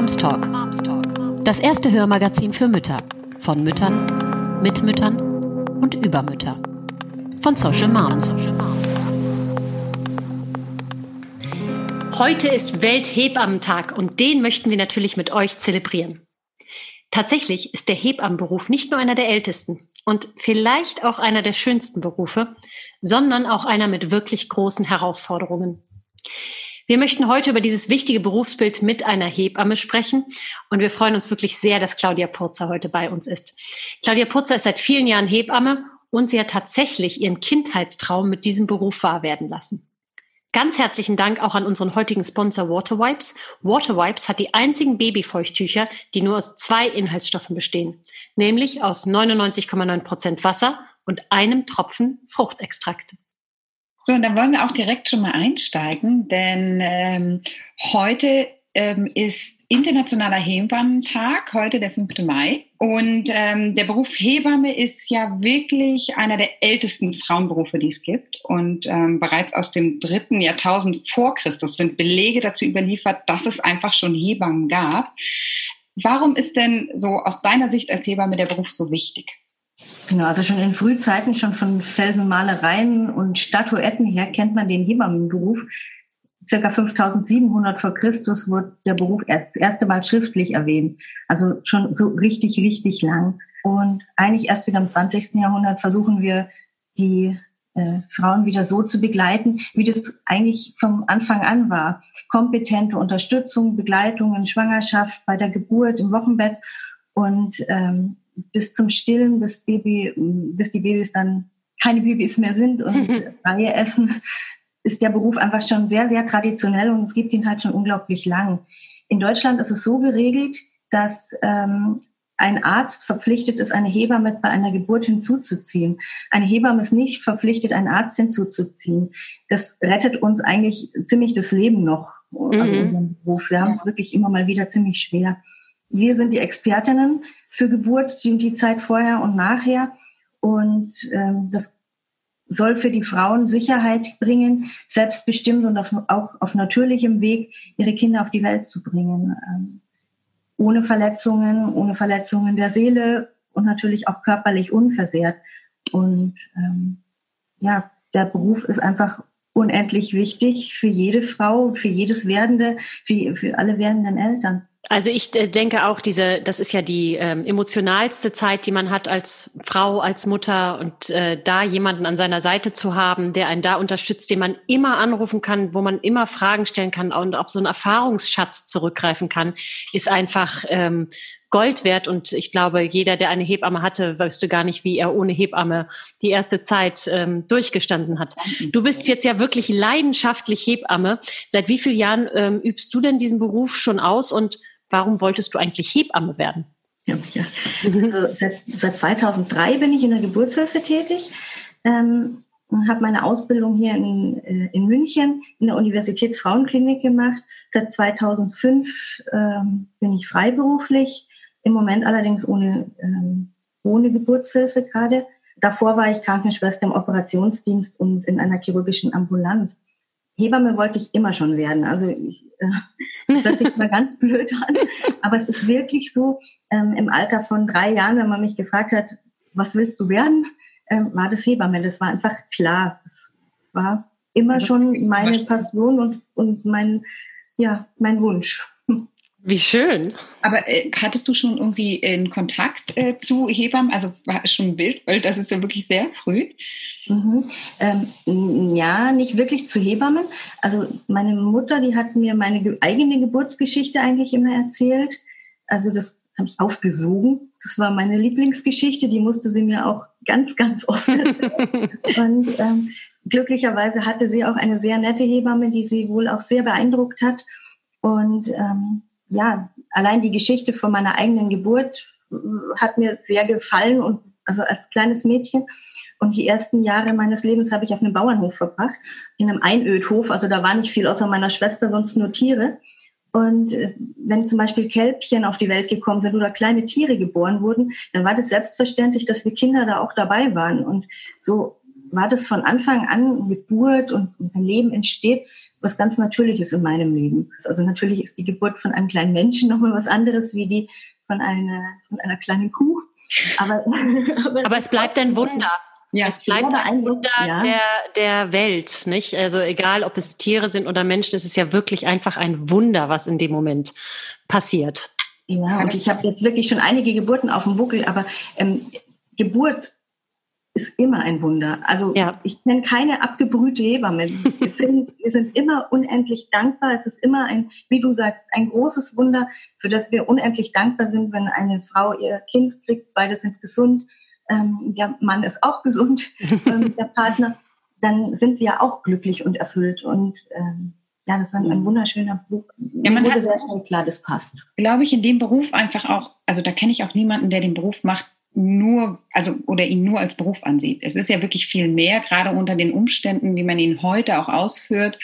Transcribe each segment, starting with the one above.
Moms Talk. Das erste Hörmagazin für Mütter. Von Müttern, mit Müttern und über Mütter. Von Social Moms. Heute ist Welthebammentag und den möchten wir natürlich mit euch zelebrieren. Tatsächlich ist der Hebammenberuf nicht nur einer der ältesten und vielleicht auch einer der schönsten Berufe, sondern auch einer mit wirklich großen Herausforderungen. Wir möchten heute über dieses wichtige Berufsbild mit einer Hebamme sprechen und wir freuen uns wirklich sehr, dass Claudia Purzer heute bei uns ist. Claudia Purzer ist seit vielen Jahren Hebamme und sie hat tatsächlich ihren Kindheitstraum mit diesem Beruf wahr werden lassen. Ganz herzlichen Dank auch an unseren heutigen Sponsor Waterwipes. Waterwipes hat die einzigen Babyfeuchttücher, die nur aus zwei Inhaltsstoffen bestehen, nämlich aus 99,9 Prozent Wasser und einem Tropfen Fruchtextrakt. So, und dann wollen wir auch direkt schon mal einsteigen, denn ähm, heute ähm, ist Internationaler Hebammentag, heute der 5. Mai. Und ähm, der Beruf Hebamme ist ja wirklich einer der ältesten Frauenberufe, die es gibt. Und ähm, bereits aus dem dritten Jahrtausend vor Christus sind Belege dazu überliefert, dass es einfach schon Hebammen gab. Warum ist denn so aus deiner Sicht als Hebamme der Beruf so wichtig? Genau, also schon in Frühzeiten, schon von Felsenmalereien und Statuetten her kennt man den Hebammenberuf. Circa 5700 vor Christus wurde der Beruf erst das erste Mal schriftlich erwähnt. Also schon so richtig, richtig lang. Und eigentlich erst wieder im 20. Jahrhundert versuchen wir, die äh, Frauen wieder so zu begleiten, wie das eigentlich vom Anfang an war. Kompetente Unterstützung, Begleitung in Schwangerschaft, bei der Geburt, im Wochenbett und ähm, bis zum Stillen, bis Baby, bis die Babys dann keine Babys mehr sind und Reihe essen, ist der Beruf einfach schon sehr, sehr traditionell und es gibt ihn halt schon unglaublich lang. In Deutschland ist es so geregelt, dass ähm, ein Arzt verpflichtet ist, eine Hebamme bei einer Geburt hinzuzuziehen. Eine Hebamme ist nicht verpflichtet, einen Arzt hinzuzuziehen. Das rettet uns eigentlich ziemlich das Leben noch mhm. an unserem Beruf. Wir haben es wirklich immer mal wieder ziemlich schwer. Wir sind die Expertinnen für Geburt, die, Zeit vorher und nachher. Und ähm, das soll für die Frauen Sicherheit bringen, selbstbestimmt und auf, auch auf natürlichem Weg ihre Kinder auf die Welt zu bringen. Ähm, ohne Verletzungen, ohne Verletzungen der Seele und natürlich auch körperlich unversehrt. Und ähm, ja, der Beruf ist einfach unendlich wichtig für jede Frau, für jedes Werdende, für, für alle werdenden Eltern. Also ich äh, denke auch, diese, das ist ja die ähm, emotionalste Zeit, die man hat als Frau, als Mutter und äh, da jemanden an seiner Seite zu haben, der einen da unterstützt, den man immer anrufen kann, wo man immer Fragen stellen kann und auf so einen Erfahrungsschatz zurückgreifen kann, ist einfach ähm, Gold wert. Und ich glaube, jeder, der eine Hebamme hatte, wüsste gar nicht, wie er ohne Hebamme die erste Zeit ähm, durchgestanden hat. Du bist jetzt ja wirklich leidenschaftlich Hebamme. Seit wie vielen Jahren ähm, übst du denn diesen Beruf schon aus und warum wolltest du eigentlich Hebamme werden? Ja, ja. Also seit, seit 2003 bin ich in der Geburtshilfe tätig. Ähm, habe meine Ausbildung hier in, äh, in München in der Universitätsfrauenklinik gemacht. Seit 2005 ähm, bin ich freiberuflich, im Moment allerdings ohne, ähm, ohne Geburtshilfe gerade. Davor war ich Krankenschwester im Operationsdienst und in einer chirurgischen Ambulanz. Hebamme wollte ich immer schon werden. Also ich, äh, das hört sich mal ganz blöd an, aber es ist wirklich so, ähm, im Alter von drei Jahren, wenn man mich gefragt hat, was willst du werden, ähm, war das Hebamme. Das war einfach klar. Das war immer schon meine Passion und, und mein, ja, mein Wunsch. Wie schön. Aber äh, hattest du schon irgendwie einen Kontakt äh, zu Hebammen? Also war es schon ein Bild, weil das ist ja wirklich sehr früh. Mhm. Ähm, ja, nicht wirklich zu Hebammen. Also meine Mutter, die hat mir meine eigene Geburtsgeschichte eigentlich immer erzählt. Also das habe ich aufgesogen. Das war meine Lieblingsgeschichte. Die musste sie mir auch ganz, ganz oft erzählen. Und ähm, glücklicherweise hatte sie auch eine sehr nette Hebamme, die sie wohl auch sehr beeindruckt hat. Und ähm, ja, allein die Geschichte von meiner eigenen Geburt äh, hat mir sehr gefallen und also als kleines Mädchen. Und die ersten Jahre meines Lebens habe ich auf einem Bauernhof verbracht, in einem Einödhof. Also da war nicht viel außer meiner Schwester, sonst nur Tiere. Und äh, wenn zum Beispiel Kälbchen auf die Welt gekommen sind oder kleine Tiere geboren wurden, dann war das selbstverständlich, dass wir Kinder da auch dabei waren. Und so war das von Anfang an Geburt und, ein Leben entsteht, was ganz Natürliches in meinem Leben. Also natürlich ist die Geburt von einem kleinen Menschen nochmal was anderes wie die von einer, von einer kleinen Kuh. Aber, aber, aber es bleibt ein Wunder. Ja, es bleibt ein Wunder ja. der, der Welt, nicht? Also egal, ob es Tiere sind oder Menschen, es ist ja wirklich einfach ein Wunder, was in dem Moment passiert. Ja, und ich habe jetzt wirklich schon einige Geburten auf dem Buckel, aber ähm, Geburt ist immer ein Wunder. Also ja. ich kenne keine abgebrühte Hebamme. Wir, finden, wir sind immer unendlich dankbar. Es ist immer ein, wie du sagst, ein großes Wunder, für das wir unendlich dankbar sind, wenn eine Frau ihr Kind kriegt, beide sind gesund, ähm, der Mann ist auch gesund, ähm, der Partner, dann sind wir auch glücklich und erfüllt. Und ähm, ja, das ist ein, ein wunderschöner Buch. Ja, man hat sehr schnell klar, das passt. Glaube ich, in dem Beruf einfach auch, also da kenne ich auch niemanden, der den Beruf macht, nur, also oder ihn nur als Beruf ansieht. Es ist ja wirklich viel mehr, gerade unter den Umständen, wie man ihn heute auch ausführt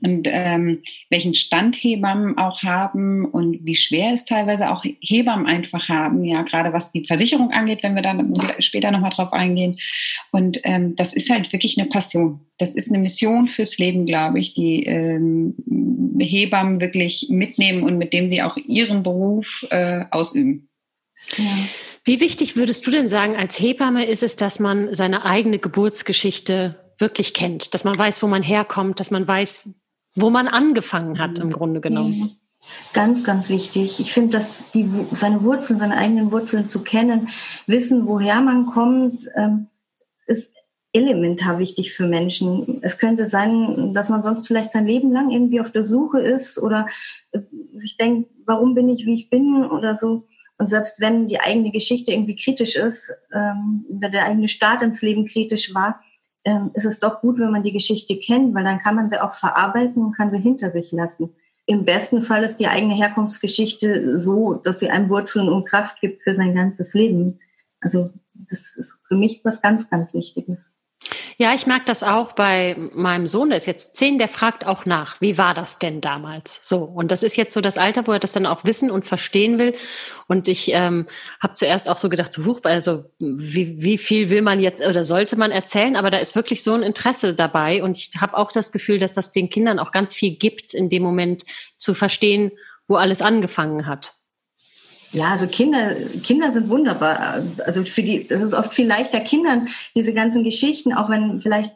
und ähm, welchen Stand Hebammen auch haben und wie schwer es teilweise auch Hebammen einfach haben, ja, gerade was die Versicherung angeht, wenn wir dann später nochmal drauf eingehen. Und ähm, das ist halt wirklich eine Passion. Das ist eine Mission fürs Leben, glaube ich, die ähm, Hebammen wirklich mitnehmen und mit dem sie auch ihren Beruf äh, ausüben. Ja. Wie wichtig würdest du denn sagen, als Hebamme ist es, dass man seine eigene Geburtsgeschichte wirklich kennt, dass man weiß, wo man herkommt, dass man weiß, wo man angefangen hat, im Grunde genommen? Ganz, ganz wichtig. Ich finde, dass die, seine Wurzeln, seine eigenen Wurzeln zu kennen, wissen, woher man kommt, ähm, ist elementar wichtig für Menschen. Es könnte sein, dass man sonst vielleicht sein Leben lang irgendwie auf der Suche ist oder äh, sich denkt, warum bin ich, wie ich bin oder so. Und selbst wenn die eigene Geschichte irgendwie kritisch ist, ähm, oder der eigene Start ins Leben kritisch war, ähm, ist es doch gut, wenn man die Geschichte kennt, weil dann kann man sie auch verarbeiten und kann sie hinter sich lassen. Im besten Fall ist die eigene Herkunftsgeschichte so, dass sie einem Wurzeln und Kraft gibt für sein ganzes Leben. Also das ist für mich was ganz, ganz Wichtiges. Ja, ich merke das auch bei meinem Sohn, der ist jetzt zehn, der fragt auch nach, wie war das denn damals? So, und das ist jetzt so das Alter, wo er das dann auch wissen und verstehen will. Und ich ähm, habe zuerst auch so gedacht, so huch, also wie, wie viel will man jetzt oder sollte man erzählen? Aber da ist wirklich so ein Interesse dabei. Und ich habe auch das Gefühl, dass das den Kindern auch ganz viel gibt, in dem Moment zu verstehen, wo alles angefangen hat. Ja, also Kinder, Kinder sind wunderbar. Also für die, das ist oft viel leichter Kindern, diese ganzen Geschichten, auch wenn vielleicht,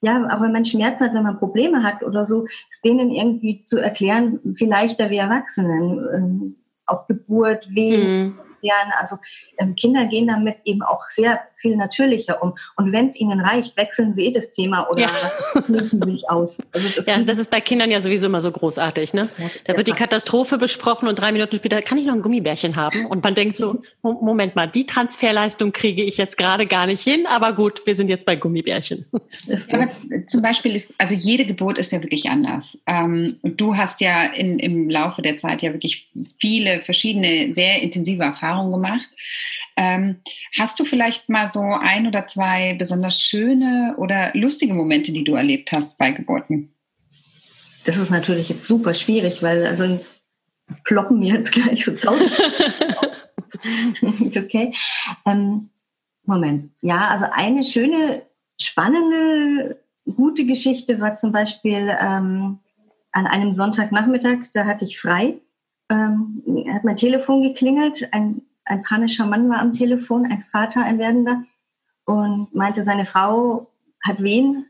ja, auch wenn man Schmerzen hat, wenn man Probleme hat oder so, ist denen irgendwie zu erklären, viel leichter wie Erwachsenen. Ähm, auch Geburt, Wehen, mhm. Jahren. Also ähm, Kinder gehen damit eben auch sehr viel natürlicher um. Und wenn es ihnen reicht, wechseln sie eh das Thema oder ja. sie sich aus. Also das ja, das ist bei Kindern ja sowieso immer so großartig. Ne? Ja, da wird die Katastrophe besprochen und drei Minuten später kann ich noch ein Gummibärchen haben. Und man denkt so, Moment mal, die Transferleistung kriege ich jetzt gerade gar nicht hin, aber gut, wir sind jetzt bei Gummibärchen. Aber zum Beispiel ist, also jede Geburt ist ja wirklich anders. Ähm, und du hast ja in, im Laufe der Zeit ja wirklich viele verschiedene, sehr intensive Erfahrungen Erfahrung gemacht. Ähm, hast du vielleicht mal so ein oder zwei besonders schöne oder lustige Momente, die du erlebt hast bei Geburten? Das ist natürlich jetzt super schwierig, weil also ploppen mir jetzt gleich so tausend. okay. Ähm, Moment. Ja, also eine schöne, spannende, gute Geschichte war zum Beispiel ähm, an einem Sonntagnachmittag, da hatte ich frei ähm, hat mein Telefon geklingelt. Ein, ein panischer Mann war am Telefon, ein Vater, ein Werdender, und meinte, seine Frau hat Wehen,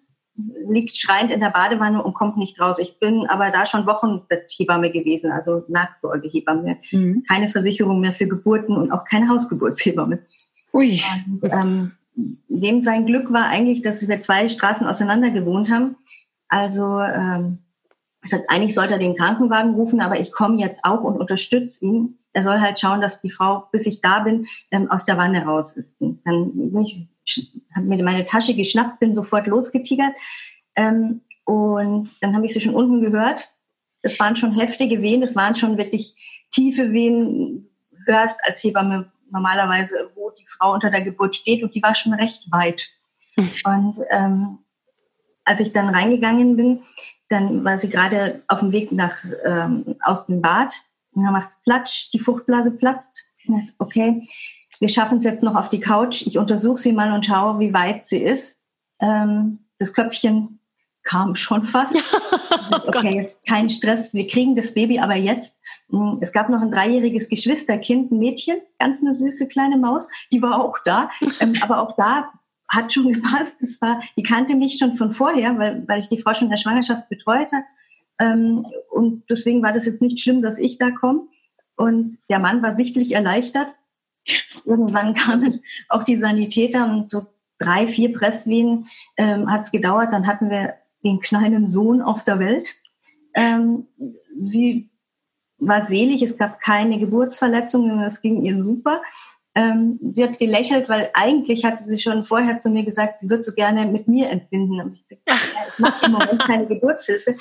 liegt schreiend in der Badewanne und kommt nicht raus. Ich bin aber da schon Wochenbetthebamme gewesen, also Nachsorgehebamme. Mhm. Keine Versicherung mehr für Geburten und auch keine Hausgeburtshebamme. Ui. Und, ähm, dem sein Glück war eigentlich, dass wir zwei Straßen auseinander gewohnt haben. Also ähm, ich sage, eigentlich sollte er den Krankenwagen rufen, aber ich komme jetzt auch und unterstütze ihn. Er soll halt schauen, dass die Frau, bis ich da bin, ähm, aus der Wanne raus ist. dann bin ich, habe mir meine Tasche geschnappt, bin sofort losgetigert. Ähm, und dann habe ich sie schon unten gehört. Das waren schon heftige Wehen, das waren schon wirklich tiefe Wehen. Hörst als Hebamme normalerweise, wo die Frau unter der Geburt steht und die war schon recht weit. Und ähm, als ich dann reingegangen bin, dann war sie gerade auf dem Weg nach ähm, aus dem Bad. Und dann macht's Platsch, die Fruchtblase platzt. Okay, wir schaffen es jetzt noch auf die Couch. Ich untersuche sie mal und schaue, wie weit sie ist. Ähm, das Köpfchen kam schon fast. oh okay, jetzt kein Stress, wir kriegen das Baby, aber jetzt. Hm, es gab noch ein dreijähriges Geschwisterkind, ein Mädchen, ganz eine süße kleine Maus, die war auch da. Ähm, aber auch da hat schon gepasst. Das war, die kannte mich schon von vorher, weil, weil ich die Frau schon in der Schwangerschaft betreut habe. Ähm, und deswegen war das jetzt nicht schlimm, dass ich da komme. Und der Mann war sichtlich erleichtert. Irgendwann kamen auch die Sanitäter und so drei, vier Presswehen ähm, hat es gedauert. Dann hatten wir den kleinen Sohn auf der Welt. Ähm, sie war selig, es gab keine Geburtsverletzungen, es ging ihr super. Ähm, sie hat gelächelt, weil eigentlich hatte sie schon vorher zu mir gesagt, sie würde so gerne mit mir entbinden. Und ich, gesagt, ich mache im Moment keine Geburtshilfe.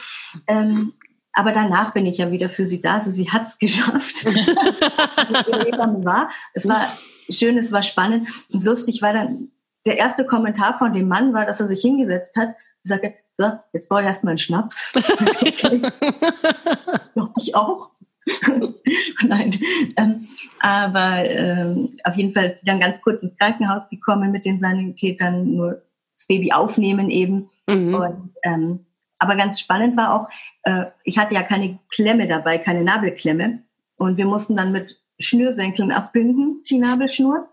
Ähm, aber danach bin ich ja wieder für sie da. Also sie hat es geschafft. war. Es war schön, es war spannend und lustig war dann der erste Kommentar von dem Mann war, dass er sich hingesetzt hat und sagte, so, jetzt brauche ich erstmal einen Schnaps. ja, ich auch. Nein, ähm, aber ähm, auf jeden Fall ist sie dann ganz kurz ins Krankenhaus gekommen mit den Sanitätern, nur das Baby aufnehmen eben. Mhm. Und, ähm, aber ganz spannend war auch, äh, ich hatte ja keine Klemme dabei, keine Nabelklemme. Und wir mussten dann mit Schnürsenkeln abbinden, die Nabelschnur.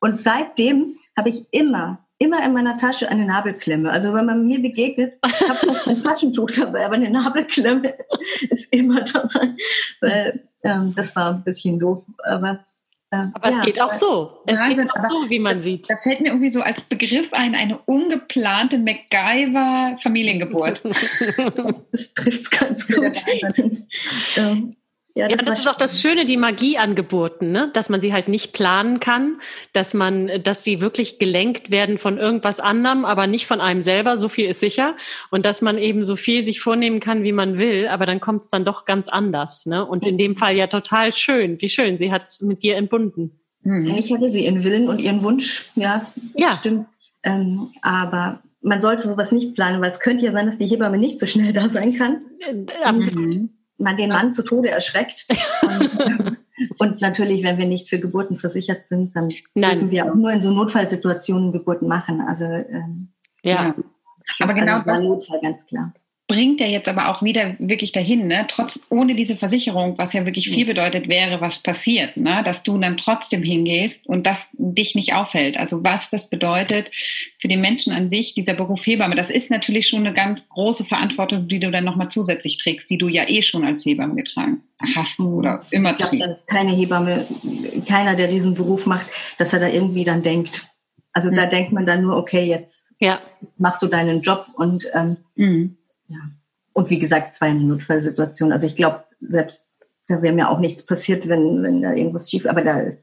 Und seitdem habe ich immer immer in meiner Tasche eine Nabelklemme. Also wenn man mir begegnet, habe ich ein Taschentuch dabei, aber eine Nabelklemme ist immer dabei. Weil ähm, das war ein bisschen doof. Aber ähm, aber ja, es geht auch so. Es Wahnsinn, geht auch so, wie man da, sieht. Da fällt mir irgendwie so als Begriff ein, eine ungeplante MacGyver-Familiengeburt. das trifft es ganz gut. Ja, das, ja, das ist auch das Schöne, die Magie an Geburten, ne? dass man sie halt nicht planen kann, dass man, dass sie wirklich gelenkt werden von irgendwas anderem, aber nicht von einem selber, so viel ist sicher. Und dass man eben so viel sich vornehmen kann, wie man will, aber dann kommt es dann doch ganz anders. Ne? Und in dem Fall ja total schön. Wie schön, sie hat mit dir entbunden. Mhm. Ich hatte sie ihren Willen und ihren Wunsch, ja, ja. stimmt. Ähm, aber man sollte sowas nicht planen, weil es könnte ja sein, dass die Hebamme nicht so schnell da sein kann. Äh, absolut. Mhm man den Mann zu Tode erschreckt. Und, und, natürlich, wenn wir nicht für Geburten versichert sind, dann Nein. dürfen wir auch nur in so Notfallsituationen Geburten machen. Also ähm, ja. ja. Aber genau also das war Notfall, ganz klar bringt er jetzt aber auch wieder wirklich dahin, ne? trotz ohne diese Versicherung, was ja wirklich viel bedeutet wäre, was passiert, ne? dass du dann trotzdem hingehst und das dich nicht aufhält. Also was das bedeutet für den Menschen an sich, dieser Beruf Hebamme, das ist natürlich schon eine ganz große Verantwortung, die du dann nochmal zusätzlich trägst, die du ja eh schon als Hebamme getragen hast oder immer Ich glaube, das ist keine Hebamme, keiner, der diesen Beruf macht, dass er da irgendwie dann denkt. Also mhm. da denkt man dann nur, okay, jetzt ja. machst du deinen Job und ähm, mhm ja. Und wie gesagt, es war eine Notfallsituation. Also ich glaube, selbst da wäre mir auch nichts passiert, wenn, wenn da irgendwas schief, aber da ist.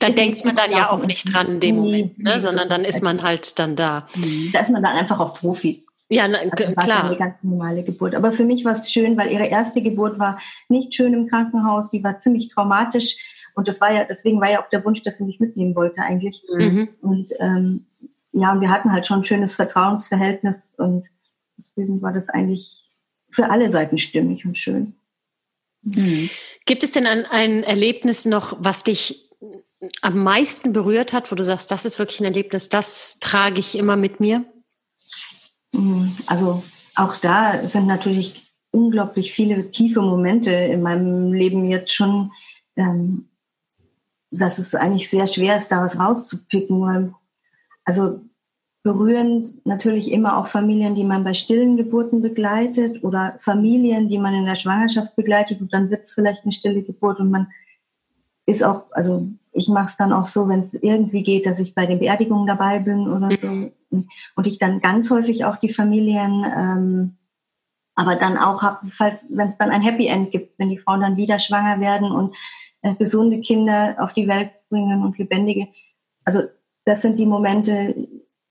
Da denkt man dann ja auch nicht dran in dem nee, Moment, ne? Nee, sondern dann ist man halt dann da. Da ist man dann einfach auch Profi. Ja, na, also klar. eine ganz normale Geburt. Aber für mich war es schön, weil ihre erste Geburt war nicht schön im Krankenhaus, die war ziemlich traumatisch. Und das war ja, deswegen war ja auch der Wunsch, dass sie mich mitnehmen wollte eigentlich. Mhm. Und ähm, ja, und wir hatten halt schon ein schönes Vertrauensverhältnis und Deswegen war das eigentlich für alle Seiten stimmig und schön. Mhm. Gibt es denn ein, ein Erlebnis noch, was dich am meisten berührt hat, wo du sagst, das ist wirklich ein Erlebnis, das trage ich immer mit mir? Mhm. Also auch da sind natürlich unglaublich viele tiefe Momente in meinem Leben jetzt schon, ähm, dass es eigentlich sehr schwer ist, da was rauszupicken. Also berühren natürlich immer auch Familien, die man bei stillen Geburten begleitet oder Familien, die man in der Schwangerschaft begleitet. Und dann wird es vielleicht eine stille Geburt und man ist auch, also ich mache es dann auch so, wenn es irgendwie geht, dass ich bei den Beerdigungen dabei bin oder so. Und ich dann ganz häufig auch die Familien, ähm, aber dann auch habe, falls wenn es dann ein Happy End gibt, wenn die Frauen dann wieder schwanger werden und äh, gesunde Kinder auf die Welt bringen und lebendige, also das sind die Momente,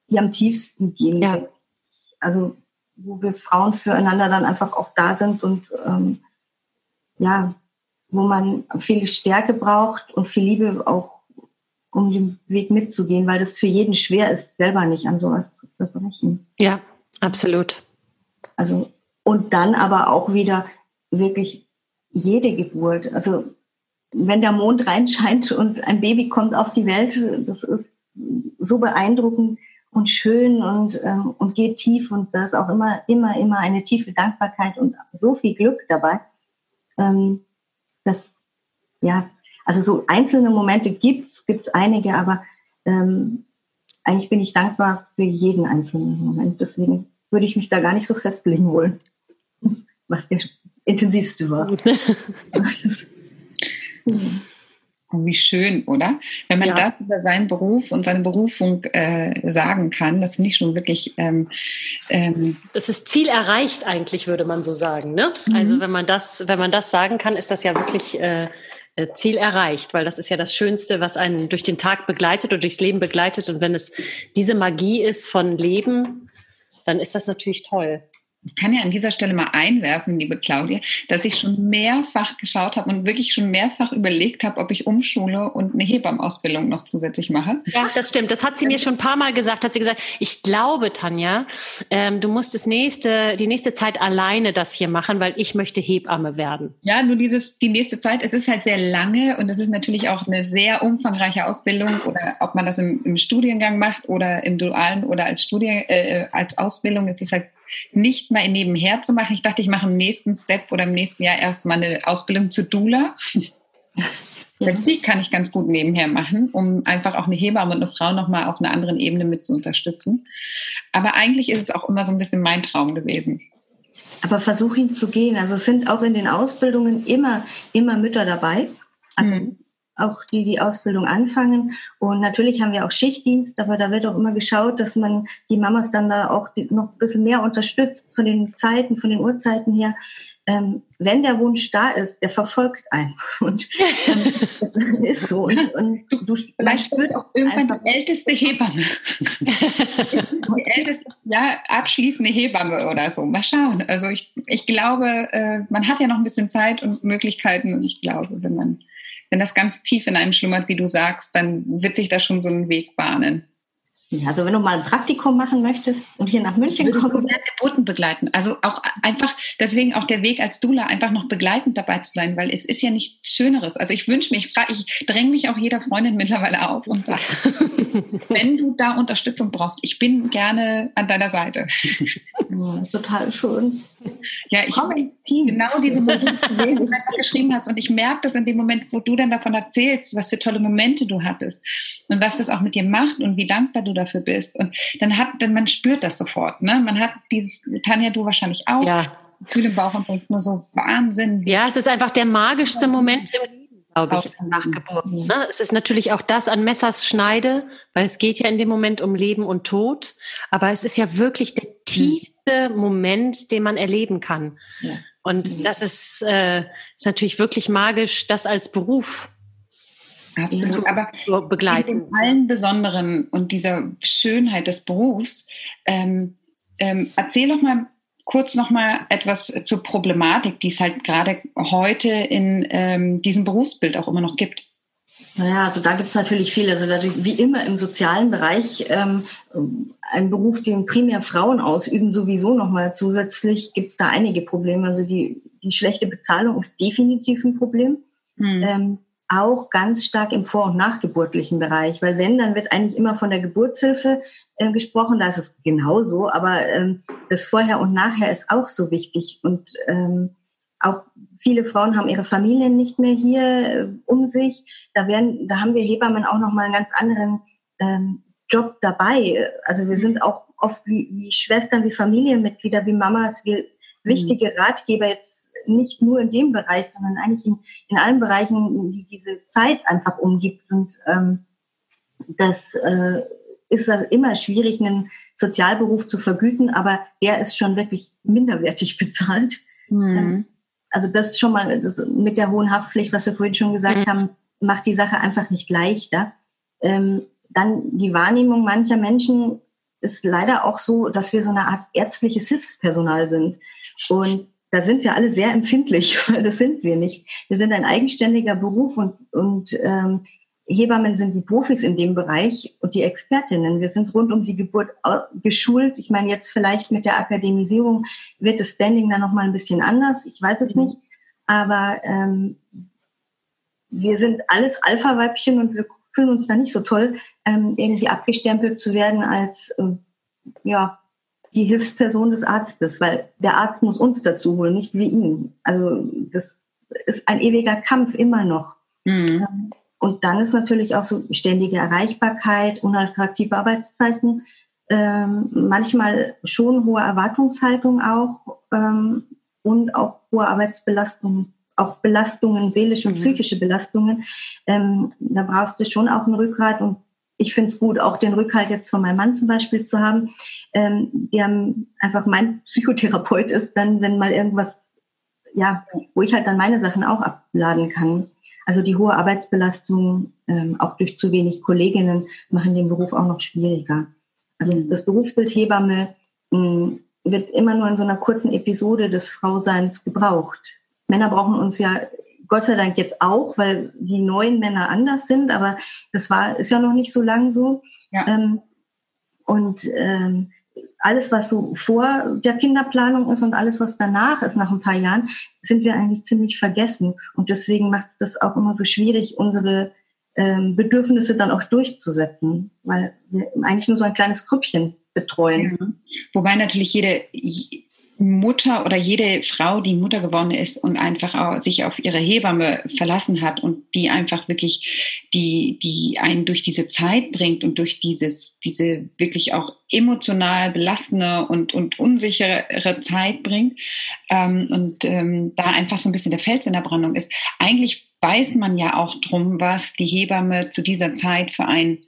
die am tiefsten gehen. Ja. Also wo wir Frauen füreinander dann einfach auch da sind und ähm, ja, wo man viel Stärke braucht und viel Liebe auch, um den Weg mitzugehen, weil das für jeden schwer ist, selber nicht an sowas zu zerbrechen. Ja, absolut. Also, und dann aber auch wieder wirklich jede Geburt. Also, wenn der Mond reinscheint und ein Baby kommt auf die Welt, das ist so beeindruckend, und schön und, ähm, und geht tief und da ist auch immer, immer, immer eine tiefe Dankbarkeit und so viel Glück dabei. Ähm, das, ja, also so einzelne Momente gibt's, gibt's einige, aber ähm, eigentlich bin ich dankbar für jeden einzelnen Moment. Deswegen würde ich mich da gar nicht so festlegen wollen, was der intensivste war. Oh, wie schön, oder? Wenn man ja. das über seinen Beruf und seine Berufung äh, sagen kann, das finde ich schon wirklich. Ähm, ähm das ist Ziel erreicht, eigentlich, würde man so sagen. Ne? Mhm. Also wenn man das, wenn man das sagen kann, ist das ja wirklich äh, äh, Ziel erreicht, weil das ist ja das Schönste, was einen durch den Tag begleitet oder durchs Leben begleitet. Und wenn es diese Magie ist von Leben, dann ist das natürlich toll. Ich kann ja an dieser Stelle mal einwerfen, liebe Claudia, dass ich schon mehrfach geschaut habe und wirklich schon mehrfach überlegt habe, ob ich umschule und eine Hebammenausbildung noch zusätzlich mache. Ja, das stimmt. Das hat sie mir schon ein paar Mal gesagt. Hat sie gesagt, ich glaube, Tanja, ähm, du musst das nächste, die nächste Zeit alleine das hier machen, weil ich möchte Hebamme werden. Ja, nur dieses, die nächste Zeit, es ist halt sehr lange und es ist natürlich auch eine sehr umfangreiche Ausbildung oder ob man das im, im Studiengang macht oder im Dualen oder als Studien, äh, als Ausbildung, es ist halt nicht mal nebenher zu machen. Ich dachte, ich mache im nächsten Step oder im nächsten Jahr erstmal eine Ausbildung zu Dula. Ja. Die kann ich ganz gut nebenher machen, um einfach auch eine Hebamme und eine Frau nochmal auf einer anderen Ebene mit zu unterstützen. Aber eigentlich ist es auch immer so ein bisschen mein Traum gewesen. Aber versuch ihn zu gehen. Also es sind auch in den Ausbildungen immer, immer Mütter dabei. Also mhm auch die die Ausbildung anfangen. Und natürlich haben wir auch Schichtdienst, aber da wird auch immer geschaut, dass man die Mamas dann da auch noch ein bisschen mehr unterstützt von den Zeiten, von den Uhrzeiten her. Ähm, wenn der Wunsch da ist, der verfolgt einen. Und ähm, ist so. Und, und du, vielleicht wird auch irgendwann die älteste Hebamme. die älteste, ja, abschließende Hebamme oder so. Mal schauen. Also ich, ich glaube, äh, man hat ja noch ein bisschen Zeit und Möglichkeiten und ich glaube, wenn man wenn das ganz tief in einem schlummert, wie du sagst, dann wird sich da schon so ein Weg bahnen. Also wenn du mal ein Praktikum machen möchtest und hier nach München kommst. Du Geburten begleiten. Also auch einfach, deswegen auch der Weg als Dula, einfach noch begleitend dabei zu sein, weil es ist ja nichts Schöneres. Also ich wünsche mich, ich, frage, ich dränge mich auch jeder Freundin mittlerweile auf und sage, wenn du da Unterstützung brauchst, ich bin gerne an deiner Seite. Ja, das ist total schön. Ja, ich habe genau diese Momente, die du geschrieben hast und ich merke das in dem Moment, wo du dann davon erzählst, was für tolle Momente du hattest und was das auch mit dir macht und wie dankbar du dafür bist. Und dann hat, dann man spürt das sofort. Ne? Man hat dieses, Tanja, du wahrscheinlich auch. Ja. Gefühl im Bauch und denkt nur so Wahnsinn. Ja, es ist einfach der magischste Moment im Leben, glaube ich, nach Geburt. Ne? Es ist natürlich auch das an Messers Schneide, weil es geht ja in dem Moment um Leben und Tod. Aber es ist ja wirklich der tiefste Moment, den man erleben kann. Ja. Und das ist, äh, ist natürlich wirklich magisch, das als Beruf Absolut, aber begleiten. In allen Besonderen und dieser Schönheit des Berufs, ähm, ähm, erzähl doch mal kurz noch mal etwas zur Problematik, die es halt gerade heute in ähm, diesem Berufsbild auch immer noch gibt. Naja, also da gibt es natürlich viel. Also wie immer im sozialen Bereich ähm, ein Beruf, den primär Frauen ausüben, sowieso nochmal zusätzlich gibt es da einige Probleme. Also die, die schlechte Bezahlung ist definitiv ein Problem. Hm. Ähm, auch ganz stark im vor- und nachgeburtlichen Bereich, weil wenn, dann wird eigentlich immer von der Geburtshilfe äh, gesprochen, da ist es genauso, aber ähm, das Vorher und Nachher ist auch so wichtig und ähm, auch viele Frauen haben ihre Familien nicht mehr hier äh, um sich. Da werden, da haben wir Hebammen auch noch mal einen ganz anderen ähm, Job dabei. Also wir sind auch oft wie, wie Schwestern, wie Familienmitglieder, wie Mamas, wie wichtige mhm. Ratgeber jetzt nicht nur in dem Bereich, sondern eigentlich in, in allen Bereichen, die diese Zeit einfach umgibt. Und ähm, das äh, ist das immer schwierig, einen Sozialberuf zu vergüten, aber der ist schon wirklich minderwertig bezahlt. Mhm. Also das ist schon mal das mit der hohen Haftpflicht, was wir vorhin schon gesagt mhm. haben, macht die Sache einfach nicht leichter. Ähm, dann die Wahrnehmung mancher Menschen ist leider auch so, dass wir so eine Art ärztliches Hilfspersonal sind. Und da sind wir alle sehr empfindlich, weil das sind wir nicht. Wir sind ein eigenständiger Beruf und, und ähm, Hebammen sind die Profis in dem Bereich und die Expertinnen. Wir sind rund um die Geburt geschult. Ich meine, jetzt vielleicht mit der Akademisierung wird das Standing dann nochmal ein bisschen anders. Ich weiß es mhm. nicht. Aber ähm, wir sind alles Alpha-Weibchen und wir fühlen uns da nicht so toll, ähm, irgendwie abgestempelt zu werden als äh, ja die Hilfsperson des Arztes, weil der Arzt muss uns dazu holen, nicht wir ihn. Also das ist ein ewiger Kampf immer noch. Mhm. Ähm, und dann ist natürlich auch so ständige Erreichbarkeit, unattraktive Arbeitszeiten, ähm, manchmal schon hohe Erwartungshaltung auch ähm, und auch hohe Arbeitsbelastungen, auch Belastungen, seelische und mhm. psychische Belastungen. Ähm, da brauchst du schon auch ein Rückgrat und ich finde es gut, auch den Rückhalt jetzt von meinem Mann zum Beispiel zu haben. Ähm, die haben einfach mein Psychotherapeut ist dann, wenn mal irgendwas, ja, wo ich halt dann meine Sachen auch abladen kann. Also die hohe Arbeitsbelastung, ähm, auch durch zu wenig Kolleginnen, machen den Beruf auch noch schwieriger. Also das Berufsbild Hebamme mh, hm, wird immer nur in so einer kurzen Episode des Frauseins gebraucht. Männer brauchen uns ja Gott sei Dank jetzt auch, weil die neuen Männer anders sind, aber das war, ist ja noch nicht so lang so. Ja. Ähm, und ähm, alles, was so vor der Kinderplanung ist und alles, was danach ist, nach ein paar Jahren, sind wir eigentlich ziemlich vergessen. Und deswegen macht es das auch immer so schwierig, unsere ähm, Bedürfnisse dann auch durchzusetzen, weil wir eigentlich nur so ein kleines Grüppchen betreuen. Ja. Wobei natürlich jede, Mutter oder jede Frau, die Mutter geworden ist und einfach auch sich auf ihre Hebamme verlassen hat und die einfach wirklich die, die einen durch diese Zeit bringt und durch dieses, diese wirklich auch emotional belastende und, und unsichere Zeit bringt ähm, und ähm, da einfach so ein bisschen der Fels in der Brandung ist. Eigentlich weiß man ja auch drum, was die Hebamme zu dieser Zeit für ein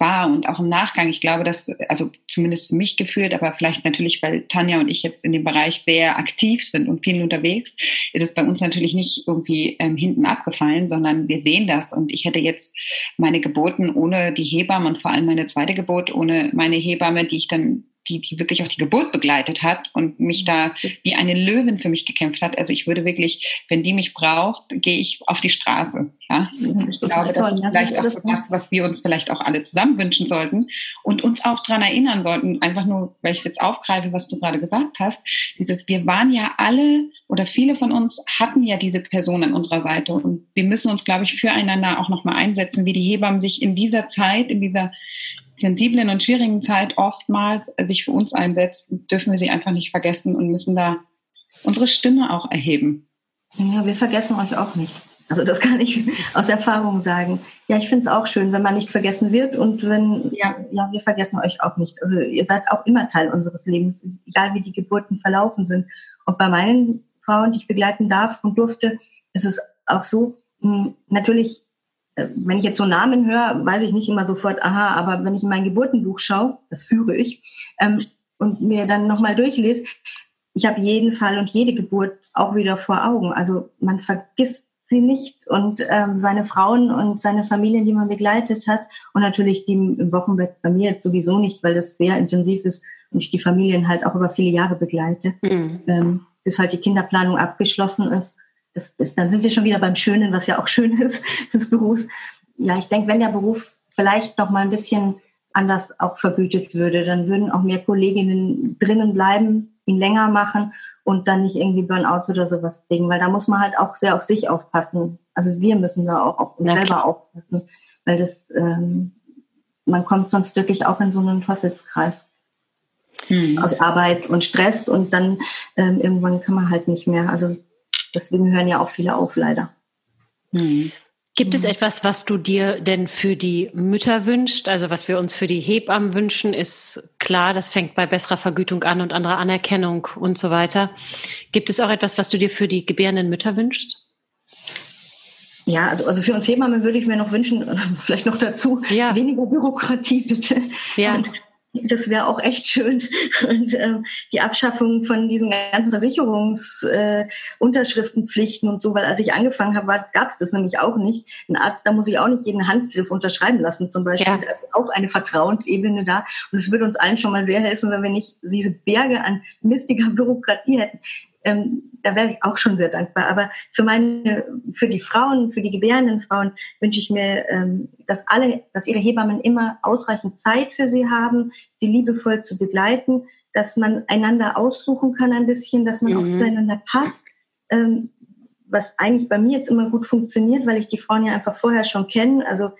war und auch im Nachgang. Ich glaube, dass, also zumindest für mich gefühlt, aber vielleicht natürlich, weil Tanja und ich jetzt in dem Bereich sehr aktiv sind und viel unterwegs, ist es bei uns natürlich nicht irgendwie ähm, hinten abgefallen, sondern wir sehen das. Und ich hätte jetzt meine Geburten ohne die Hebamme und vor allem meine zweite Geburt ohne meine Hebamme, die ich dann die, die wirklich auch die Geburt begleitet hat und mich da wie eine Löwin für mich gekämpft hat. Also ich würde wirklich, wenn die mich braucht, gehe ich auf die Straße. Ja? Ich glaube, das ist vielleicht auch das, was wir uns vielleicht auch alle zusammen wünschen sollten und uns auch daran erinnern sollten, einfach nur, weil ich es jetzt aufgreife, was du gerade gesagt hast, dieses, wir waren ja alle oder viele von uns hatten ja diese Person an unserer Seite und wir müssen uns, glaube ich, füreinander auch nochmal einsetzen, wie die Hebammen sich in dieser Zeit, in dieser sensiblen und schwierigen Zeit oftmals sich für uns einsetzt, dürfen wir sie einfach nicht vergessen und müssen da unsere Stimme auch erheben. Ja, wir vergessen euch auch nicht. Also das kann ich aus Erfahrung sagen. Ja, ich finde es auch schön, wenn man nicht vergessen wird und wenn, ja, ja, wir vergessen euch auch nicht. Also ihr seid auch immer Teil unseres Lebens, egal wie die Geburten verlaufen sind. Und bei meinen Frauen, die ich begleiten darf und durfte, ist es auch so, hm, natürlich wenn ich jetzt so Namen höre, weiß ich nicht immer sofort, aha, aber wenn ich in mein Geburtenbuch schaue, das führe ich, ähm, und mir dann nochmal durchlese, ich habe jeden Fall und jede Geburt auch wieder vor Augen. Also man vergisst sie nicht und ähm, seine Frauen und seine Familien, die man begleitet hat und natürlich die im Wochenbett bei mir jetzt sowieso nicht, weil das sehr intensiv ist und ich die Familien halt auch über viele Jahre begleite, mhm. ähm, bis halt die Kinderplanung abgeschlossen ist das ist, dann sind wir schon wieder beim Schönen, was ja auch schön ist des Berufs. Ja, ich denke, wenn der Beruf vielleicht noch mal ein bisschen anders auch vergütet würde, dann würden auch mehr Kolleginnen drinnen bleiben, ihn länger machen und dann nicht irgendwie Burnout oder sowas kriegen, weil da muss man halt auch sehr auf sich aufpassen. Also wir müssen da auch auf uns ja, selber aufpassen, weil das ähm, man kommt sonst wirklich auch in so einen Teufelskreis hm. aus Arbeit und Stress und dann ähm, irgendwann kann man halt nicht mehr. Also Deswegen hören ja auch viele auf, leider. Hm. Gibt es etwas, was du dir denn für die Mütter wünschst? Also was wir uns für die Hebammen wünschen, ist klar, das fängt bei besserer Vergütung an und anderer Anerkennung und so weiter. Gibt es auch etwas, was du dir für die gebärenden Mütter wünschst? Ja, also, also für uns Hebammen würde ich mir noch wünschen, vielleicht noch dazu, ja. weniger Bürokratie bitte. Ja. Und das wäre auch echt schön. Und ähm, die Abschaffung von diesen ganzen Versicherungsunterschriftenpflichten äh, und so, weil als ich angefangen habe, gab es das nämlich auch nicht. Ein Arzt, da muss ich auch nicht jeden Handgriff unterschreiben lassen zum Beispiel. Ja. Da ist auch eine Vertrauensebene da. Und es würde uns allen schon mal sehr helfen, wenn wir nicht diese Berge an mistiger Bürokratie hätten ähm, da wäre ich auch schon sehr dankbar. Aber für meine, für die Frauen, für die gebärenden Frauen wünsche ich mir, ähm, dass alle, dass ihre Hebammen immer ausreichend Zeit für sie haben, sie liebevoll zu begleiten, dass man einander aussuchen kann ein bisschen, dass man mhm. auch zueinander passt. Ähm, was eigentlich bei mir jetzt immer gut funktioniert, weil ich die Frauen ja einfach vorher schon kenne. Also